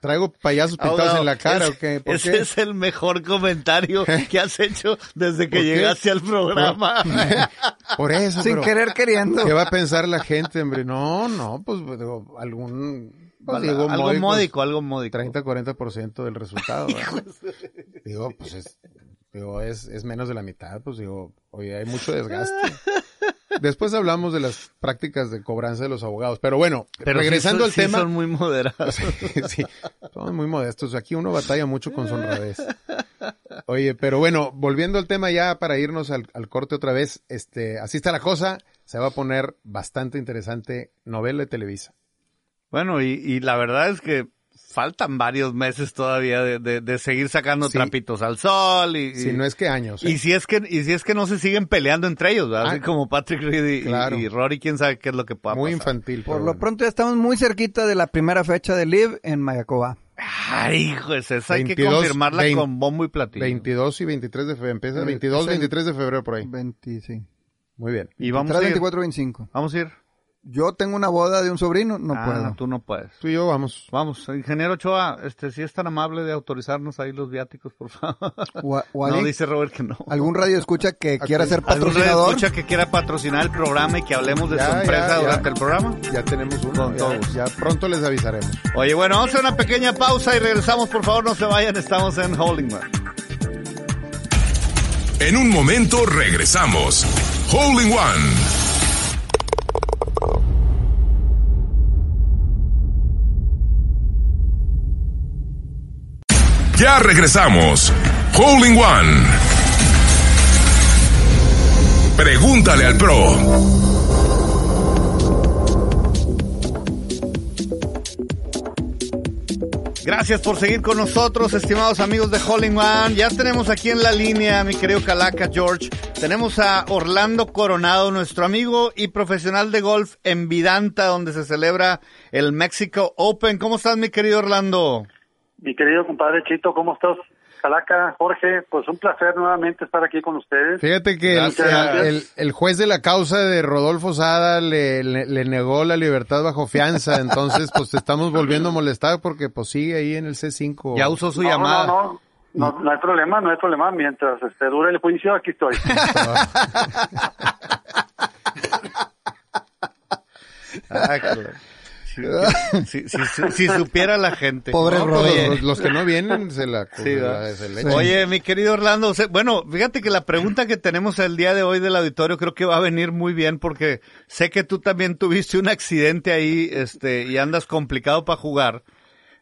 traigo payasos pintados en la cara ese- o qué? ¿Por Ese qué? es el mejor comentario que has hecho desde que llegaste al programa. Por eso, Sin pero querer queriendo. ¿Qué va a pensar la gente, hombre? No, no, pues digo, algún pues, digo, algo módicos, módico, algo módico. 30-40% del resultado. digo, pues es, digo, es, es menos de la mitad, pues digo, oye, hay mucho desgaste. Después hablamos de las prácticas de cobranza de los abogados, pero bueno, Pero regresando son- al sí tema. son muy moderados. sí, somos muy modestos. Aquí uno batalla mucho con su honradez. Oye, pero bueno, volviendo al tema ya para irnos al, al corte otra vez, este, así está la cosa. Se va a poner bastante interesante novela de Televisa. Bueno, y, y la verdad es que faltan varios meses todavía de, de- de seguir sacando Sí. trapitos al sol y, Si y- no es que años. ¿eh? y si es que y si es que no se siguen peleando entre ellos, ¿verdad? Así Ah, como Patrick Reed y, claro. y Rory, quién sabe qué es lo que pueda Muy pasar. infantil. Por pero lo bueno. pronto ya estamos muy cerquita de la primera fecha de Live en Mayacoba. Ay, hijo, esa hay que 22, confirmarla 20, con bombo y platillo. 22 y 23 de febrero. Empieza El- 22, es el- 23 de febrero por ahí. 20, sí. Muy bien. Y vamos 23, a ir. 24, 25. Vamos a ir. Yo tengo una boda de un sobrino, no Ah, puedo. tú no puedes. Tú y yo vamos. Vamos, ingeniero Ochoa, este, si es tan amable de autorizarnos ahí los viáticos, por favor. O, a- o No, alguien- dice Robert que no. algún radio escucha que quiera ser ¿Algún patrocinador. escucha que quiera patrocinar el programa y que hablemos de Ya, su empresa ya, ya. durante el programa? Ya tenemos uno. Con ya- todo gusto. ya pronto les avisaremos. Oye, bueno, vamos a hacer una pequeña pausa y regresamos. Por favor, no se vayan. Estamos en Holding Man. En un momento regresamos. Hole in One. Ya regresamos. Hole One. Pregúntale al pro. Gracias por seguir con nosotros, estimados amigos de Holding One. Ya tenemos aquí en la línea, mi querido Calaca George. Tenemos a Orlando Coronado, nuestro amigo y profesional de golf en Vidanta, donde se celebra el Mexico Open. ¿Cómo estás, mi querido Orlando? Mi querido compadre Chito, ¿cómo estás? Calaca, Jorge, pues un placer nuevamente estar aquí con ustedes. Fíjate que el, Gracias. el- el juez de la causa de Rodolfo Sada le, le- le negó la libertad bajo fianza, entonces pues te estamos volviendo a molestar porque pues sigue ahí en el C5. Ya usó su no, llamada. no, no, no, no hay problema, no hay problema. Mientras este, dure el juicio, aquí estoy. Ah, claro. Si, si- si- si- si supiera la gente. Pobre No, pues, los, los que no vienen se la, Sí, se ¿verdad? la- se la echan. Oye, mi querido Orlando, se- bueno, fíjate que la pregunta que tenemos el día de hoy del auditorio creo que va a venir muy bien porque sé que tú también tuviste un accidente ahí, este, y andas complicado para jugar.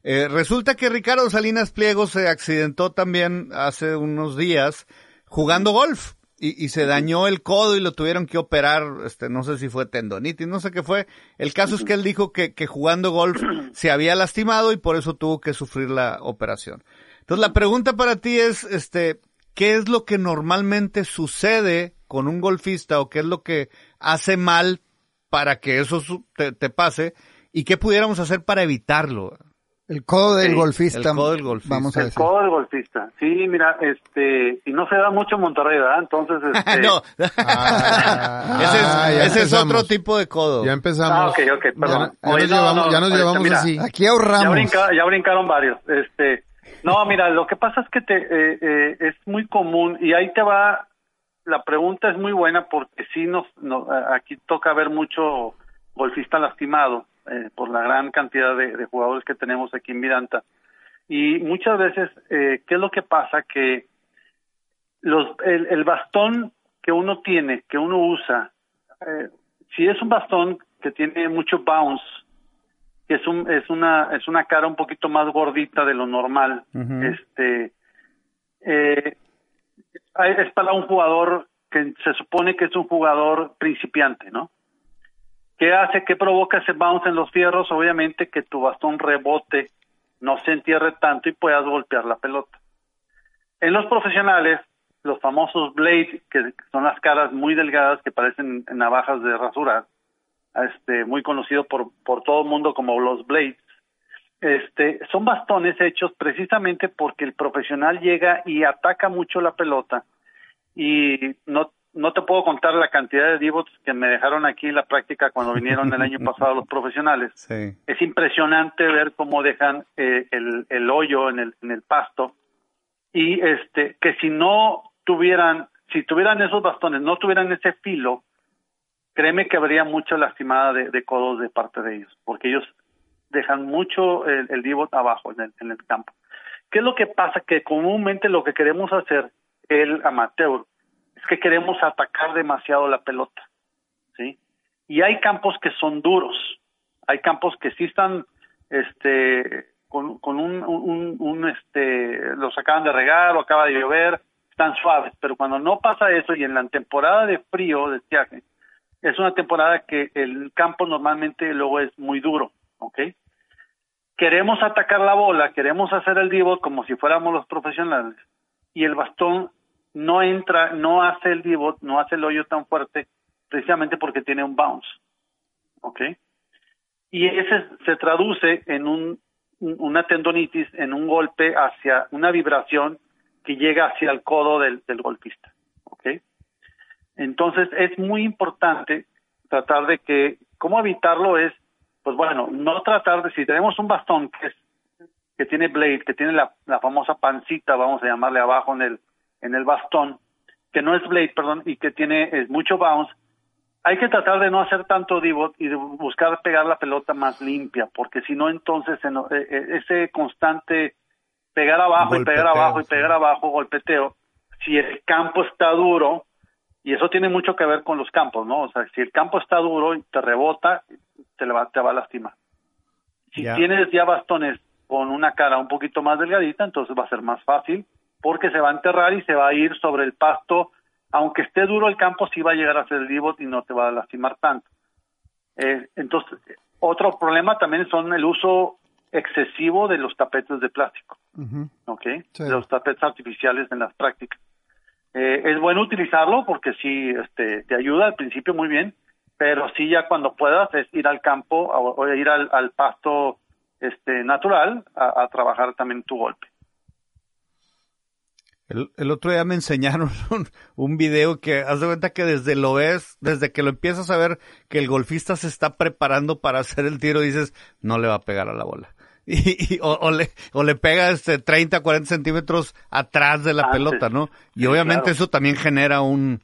Eh, resulta que Ricardo Salinas Pliego se accidentó también hace unos días jugando golf y, y se dañó el codo y lo tuvieron que operar, este, no sé si fue tendonitis, no sé qué fue. El caso es que él dijo que, que jugando golf se había lastimado y por eso tuvo que sufrir la operación. Entonces la pregunta para ti es, este, ¿qué es lo que normalmente sucede con un golfista o qué es lo que hace mal para que eso te, te pase y qué pudiéramos hacer para evitarlo? El codo del Sí, golfista. el codo del golfista. Vamos a el decir. codo del golfista. Sí, mira, este, y no se da mucho en Monterrey, ¿verdad? Entonces, este, no, Ah, ese es, ah, ese otro tipo de codo. Ya empezamos. Ah, ok, ok, Ya, perdón. ya Oye, nos no, llevamos, no, ya nos llevamos mira, así. Aquí Ya, ahorramos. brinca- ya brincaron varios. Este, no, mira, lo que pasa es que te, eh, eh, es muy común y ahí te va. La pregunta es muy buena porque sí nos, aquí toca ver mucho golfista lastimado eh, por la gran cantidad de, de jugadores que tenemos aquí en Miranda. Y muchas veces eh, qué es lo que pasa que los el, el bastón que uno tiene que uno usa eh, si es un bastón que tiene mucho bounce que es un es una es una cara un poquito más gordita de lo normal este eh, es para un jugador que se supone que es un jugador principiante no ¿Qué hace? ¿Qué provoca ese bounce en los fierros? Obviamente que tu bastón rebote, no se entierre tanto y puedas golpear la pelota. En los profesionales, los famosos blades, que son las caras muy delgadas que parecen navajas de rasurar, este, muy conocido por, por todo el mundo como los blades, este, son bastones hechos precisamente porque el profesional llega y ataca mucho la pelota y no no te puedo contar la cantidad de divots que me dejaron aquí en la práctica cuando vinieron el año pasado los profesionales. Sí. Es impresionante ver cómo dejan eh, el, el hoyo en el, en el pasto y este que si no tuvieran, si tuvieran esos bastones, no tuvieran ese filo, créeme que habría mucha lastimada de, de codos de parte de ellos, porque ellos dejan mucho el, el divot abajo en el, en el campo. ¿Qué es lo que pasa? Que comúnmente lo que queremos hacer el amateur es que queremos atacar demasiado la pelota, ¿sí? Y hay campos que son duros, hay campos que sí están, este, con, un, un, un, este, los acaban de regar o acaba de llover, están suaves, pero cuando no pasa eso y en la temporada de frío, de estiaje, es una temporada que el campo normalmente luego es muy duro, ¿ok? Queremos atacar la bola, queremos hacer el divo como si fuéramos los profesionales y el bastón no entra, no hace el divot, no hace el hoyo tan fuerte, precisamente porque tiene un bounce. ¿Ok? Y ese se traduce en un, una tendonitis, en un golpe hacia una vibración que llega hacia el codo del, del golfista. ¿Ok? Entonces es muy importante tratar de que, ¿cómo evitarlo? Es, pues bueno, no tratar de, si tenemos un bastón que es que tiene blade, que tiene la, la famosa pancita, vamos a llamarle abajo en el, en el bastón, que no es blade, perdón, y que tiene es mucho bounce, hay que tratar de no hacer tanto divot y de buscar pegar la pelota más limpia, porque si no entonces ese constante pegar abajo y pegar abajo y pegar abajo, golpeteo, si el campo está duro, y eso tiene mucho que ver con los campos, ¿no? O sea, si el campo está duro y te rebota, te, va, te va a lastimar. Si tienes ya bastones con una cara un poquito más delgadita, entonces va a ser más fácil porque se va a enterrar y se va a ir sobre el pasto. Aunque esté duro el campo, sí va a llegar a ser el divot y no te va a lastimar tanto. Eh, entonces, otro problema también son el uso excesivo de los tapetes de plástico. ¿ok? Sí. De los tapetes artificiales en las prácticas. Eh, es bueno utilizarlo porque sí este, te ayuda al principio muy bien, pero sí ya cuando puedas es ir al campo o, o ir al, al pasto este, natural a, a trabajar también tu golpe. El, el otro día me enseñaron un, un video que haz de cuenta que desde lo ves, desde que lo empiezas a ver que el golfista se está preparando para hacer el tiro, dices, no le va a pegar a la bola. Y, y- o, o le, o le pega este 30, 40 centímetros atrás de la Antes. pelota, ¿no? Y Sí, obviamente claro. eso también genera un,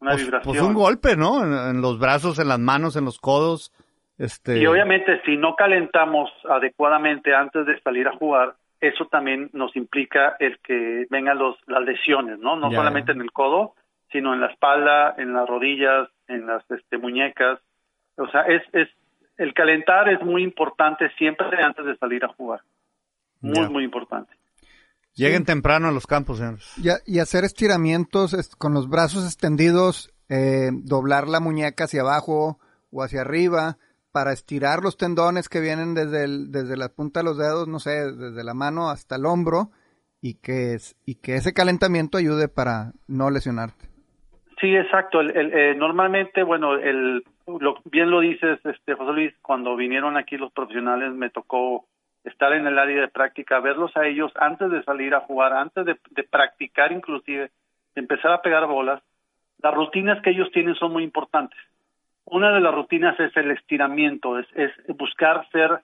Una pues, vibración. pues un golpe, ¿no? En, en los brazos, en las manos, en los codos. Este, Y obviamente si no calentamos adecuadamente antes de salir a jugar, eso también nos implica el que vengan los, las lesiones, ¿no? No solamente en el codo, sino en la espalda, en las rodillas, en las este, muñecas. O sea, es, es el calentar es muy importante siempre antes de salir a jugar. Muy, muy importante. Lleguen temprano a los campos, señores. Y, a- y hacer estiramientos es- con los brazos extendidos, eh, doblar la muñeca hacia abajo o hacia arriba para estirar los tendones que vienen desde, desde la punta de los dedos, no sé, desde la mano hasta el hombro y que, y que ese calentamiento ayude para no lesionarte. Sí, exacto. El, eh, normalmente, bueno, el, lo, bien lo dices, este, José Luis, cuando vinieron aquí los profesionales me tocó estar en el área de práctica, verlos a ellos antes de salir a jugar, antes de, de practicar inclusive, de empezar a pegar bolas. Las rutinas que ellos tienen son muy importantes. Una de las rutinas es el estiramiento, es, es buscar ser,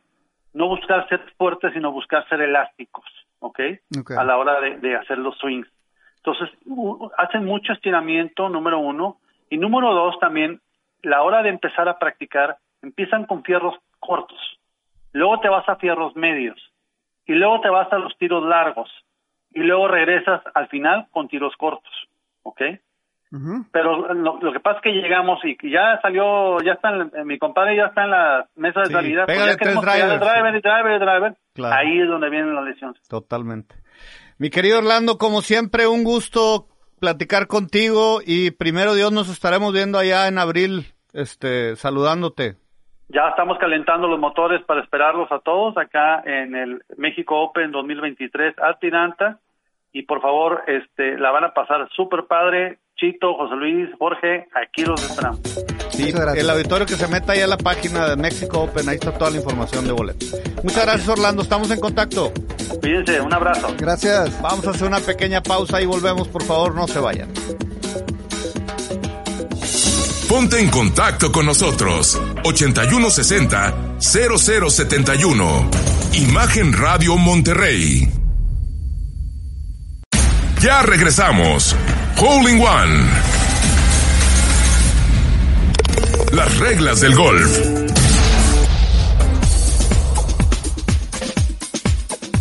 no buscar ser fuertes, sino buscar ser elásticos, ¿ok? A la hora de, de hacer los swings. Entonces, hacen mucho estiramiento, número uno. Y número dos, también, la hora de empezar a practicar, empiezan con fierros cortos. Luego te vas a fierros medios. Y luego te vas a los tiros largos. Y luego regresas al final con tiros cortos. ¿Ok? Pero lo, lo que pasa es que llegamos y ya salió, ya está, en- mi compadre ya está en la mesa de Sí, salida. pues ya tres drivers. driver, y driver, y driver. Claro. Ahí es donde vienen las lesiones. Totalmente. Mi querido Orlando, como siempre, un gusto platicar contigo y primero Dios nos estaremos viendo allá en abril este, saludándote. Ya estamos calentando los motores para esperarlos a todos acá en el México Open 2023 Atlanta. Y por favor, este, la van a pasar súper padre. Chito, José Luis, Jorge, aquí los esperamos. Sí, el auditorio que se meta ahí a la página de México Open, ahí está toda la información de boletos. Muchas gracias Orlando, estamos en contacto. Cuídense, un abrazo. Gracias. Vamos a hacer una pequeña pausa y volvemos, por favor, no se vayan. Ponte en contacto con nosotros. 8160 0071. Imagen Radio Monterrey. Ya regresamos. Hole in One. Las reglas del golf.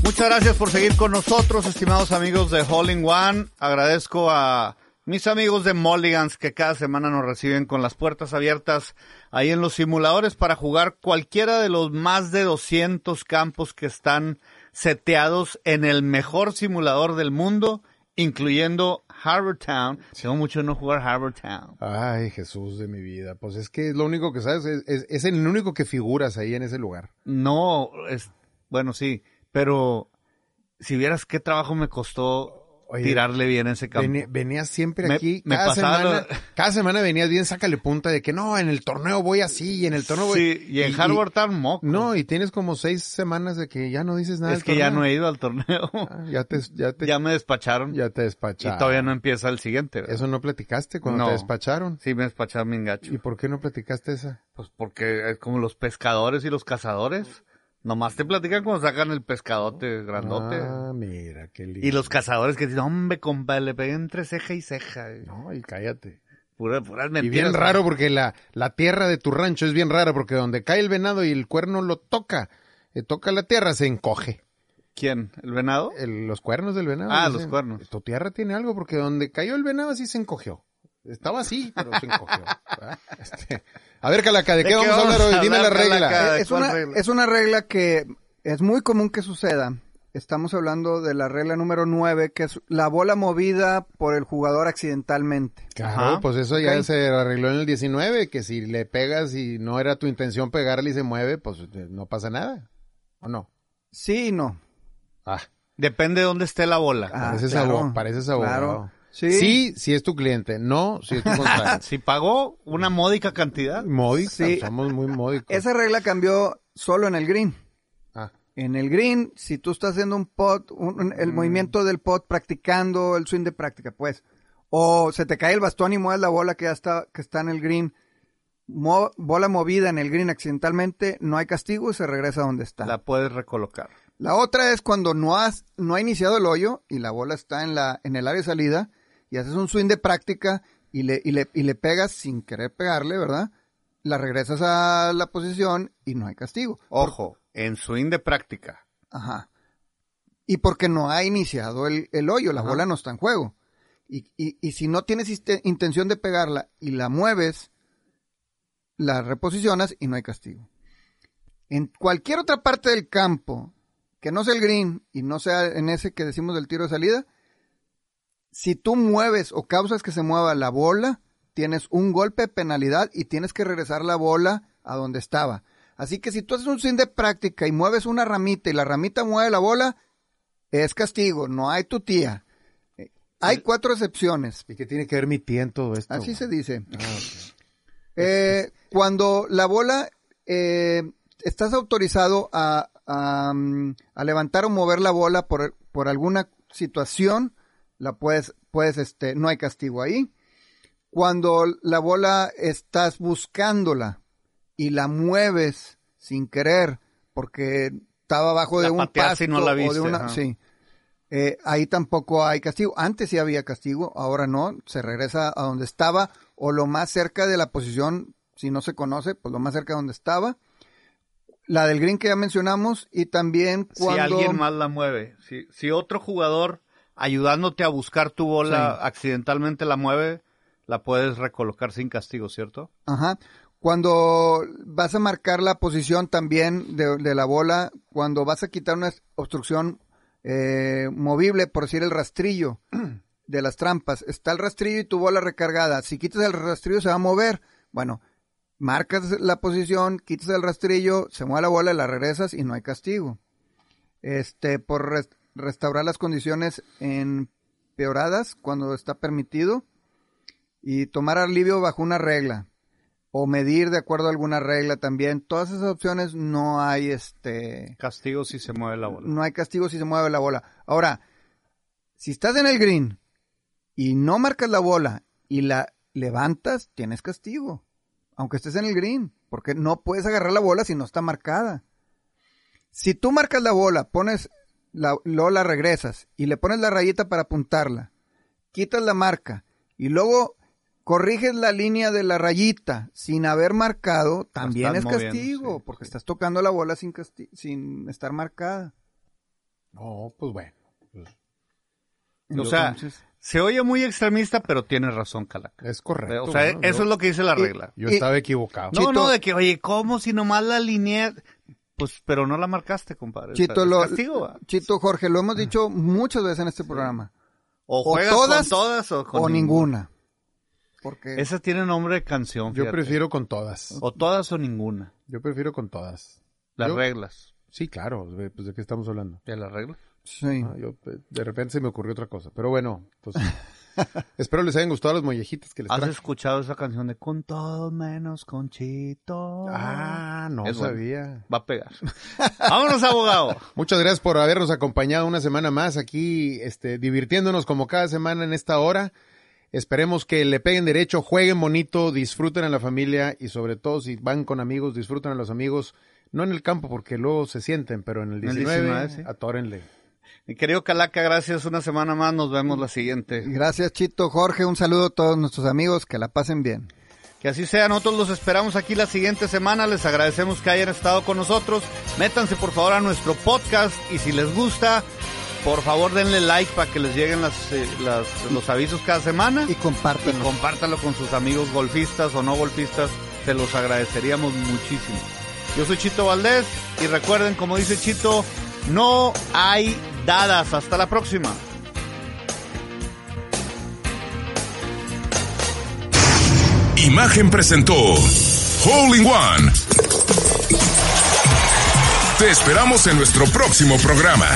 Muchas gracias por seguir con nosotros, estimados amigos de Hole in One. Agradezco a mis amigos de Mulligans que cada semana nos reciben con las puertas abiertas ahí en los simuladores para jugar cualquiera de los más de 200 campos que están seteados en el mejor simulador del mundo, incluyendo Harvard Town. Tengo mucho no jugar Harvard Town. Ay, Jesús de mi vida. Pues es que lo único que sabes es, es, es el único que figuras ahí en ese lugar. No, es, bueno, sí, pero si vieras qué trabajo me costó Oye, tirarle bien a ese campo. Veni- venías siempre Me- aquí. me cada, semana, lo- cada semana venías bien, sácale punta de que no, en el torneo voy así y en el torneo voy. Sí, y en Harvard Town moco. No, y tienes como seis semanas de que ya no dices nada. es que ya no he ido al torneo. Ah, ya te, ya te, ya me despacharon. ya te y despacharon. todavía no empieza el siguiente. ¿verdad? Eso no platicaste cuando No. te despacharon. Sí, me despacharon bien gacho. ¿Y por qué no platicaste esa? Pues porque es como los pescadores y los cazadores. Nomás te platican cuando sacan el pescadote grandote. Ah, mira, qué lindo. y los cazadores que dicen, hombre, compa, le pegué entre ceja y ceja. No, y cállate. Pura, puras Y bien raro porque la, la tierra de tu rancho es bien rara porque donde cae el venado y el cuerno lo toca, eh, toca la tierra, se encoge. ¿Quién? ¿El venado? El- los cuernos del venado. Ah, dicen. los cuernos. Tu tierra tiene algo porque donde cayó el venado así se encogió. Estaba así, pero se encogió. Este, a ver, Calaca, ¿de, qué vamos a hablar hoy? Dime la regla. Calaca? ¿De Es una, regla? es una regla que es muy común que suceda. Estamos hablando de la regla número 9, que es la bola movida por el jugador accidentalmente. Claro, Ajá. pues eso ya Ok. se arregló en el 19, que si le pegas y no era tu intención pegarle y se mueve, pues eh, no pasa nada. ¿O no? Sí y no. Ah, Depende de dónde esté la bola. Ah, pareces, claro, abogado, pareces abogado. claro. Sí. Sí, si es tu cliente. No, si es tu contrario. Si pagó una módica cantidad. Módicos, Sí. somos muy módicos. Esa regla cambió solo en el green. Ah, En el green, si tú estás haciendo un pot, un- un- el movimiento del pot practicando el swing de práctica, pues, o se te cae el bastón y mueves la bola que ya está, que está en el green, mo- bola movida en el green accidentalmente, no hay castigo y se regresa a donde está. La puedes recolocar. La otra es cuando no has, no ha iniciado el hoyo y la bola está en la, en el área de salida y haces un swing de práctica y le, y le, y le pegas sin querer pegarle, ¿verdad? La regresas a la posición y no hay castigo. Ojo, en swing de práctica. Ajá. Y porque no ha iniciado el, el hoyo, la Ajá. bola no está en juego. Y, y, y si no tienes intención de pegarla y la mueves, la reposicionas y no hay castigo. En cualquier otra parte del campo, que no sea el green y no sea en ese que decimos del tiro de salida, si tú mueves o causas que se mueva la bola, tienes un golpe de penalidad y tienes que regresar la bola a donde estaba. Así que si tú haces un swing de práctica y mueves una ramita y la ramita mueve la bola, es castigo, no hay tu tía. Eh, Hay cuatro excepciones. ¿y qué tiene que ver mi tía en todo esto? Así se dice. Ah. Eh, cuando la bola, eh, estás autorizado a, a, mm, a levantar o mover la bola por, por alguna situación, la puedes, puedes, este, no hay castigo ahí. Cuando la bola estás buscándola y la mueves sin querer porque estaba abajo de La un pasto y no la o de viste, una, sí. Eh, ahí tampoco hay castigo. Antes sí había castigo, ahora no. Se regresa a donde estaba o lo más cerca de la posición, si no se conoce, pues lo más cerca de donde estaba. La del green que ya mencionamos y también cuando... Si alguien más la mueve. Si, si otro jugador ayudándote a buscar tu bola Sí. accidentalmente la mueve, la puedes recolocar sin castigo, ¿cierto? Ajá. Cuando vas a marcar la posición también de, de la bola, cuando vas a quitar una obstrucción eh, movible, por decir el rastrillo de las trampas, está el rastrillo y tu bola recargada. Si quitas el rastrillo se va a mover. Bueno, marcas la posición, quitas el rastrillo, se mueve la bola, la regresas y no hay castigo. Este, por restaurar las condiciones empeoradas cuando está permitido y tomar alivio bajo una regla o medir de acuerdo a alguna regla también. Todas esas opciones no hay este Castigo si se mueve la bola. no hay castigo si se mueve la bola. Ahora, si estás en el green y no marcas la bola y la levantas, tienes castigo. Aunque estés en el green, porque no puedes agarrar la bola si no está marcada. Si tú marcas la bola, pones la, luego la regresas y le pones la rayita para apuntarla, quitas la marca y luego corriges la línea de la rayita sin haber marcado, también es moviendo, castigo, sí, porque sí. estás tocando la bola sin, casti- sin estar marcada. No, pues bueno. pues, O sea, Entonces- se oye muy extremista, pero tienes razón, Calaca. es correcto. O sea, bueno, eso yo, es lo que dice la Y- regla. yo y- estaba equivocado. No, Chito- no, de que, oye, ¿cómo si nomás la alineé? Pues, pero no la marcaste, compadre. O Chito, lo- castigo. Chito, Jorge, lo hemos dicho muchas veces en este programa. O o juegas todas, con todas o con o ninguna. Porque Esa tiene nombre de canción, Yo prefiero con todas. O todas o ninguna. Yo prefiero con todas. Las Yo- reglas. Sí, claro. de- Pues de qué estamos hablando. ¿De las reglas? sí. Ah, yo, eh, de repente se me ocurrió otra cosa. Pero bueno, pues espero les hayan gustado los mollejitos que les ¿Has traje. escuchado esa canción de Con todo menos con Chito? Ah, no Es bueno. sabía. Va a pegar. Vámonos, abogado. Muchas gracias por habernos acompañado una semana más aquí, este, divirtiéndonos como cada semana en esta hora. Esperemos que le peguen derecho, jueguen bonito, disfruten a la familia y sobre todo si van con amigos, disfruten a los amigos. No en el campo porque luego se sienten, pero en el En el 19, 19, sí. atórenle. Mi querido Calaca, gracias una semana más. Nos vemos la siguiente. Gracias, Chito, Jorge. Un saludo a todos nuestros amigos. Que la pasen bien. Que así sea, nosotros los esperamos aquí la siguiente semana. Les agradecemos que hayan estado con nosotros. Métanse por favor a nuestro podcast y si les gusta, por favor denle like para que les lleguen las, eh, las- los avisos cada semana. Y compártanlo. y compártalo con sus amigos golfistas o no golfistas, se los agradeceríamos muchísimo. Yo soy Chito Valdés y recuerden, como dice Chito, no hay dadas. Hasta la próxima. Imagen presentó Hole in One. Te esperamos en nuestro próximo programa.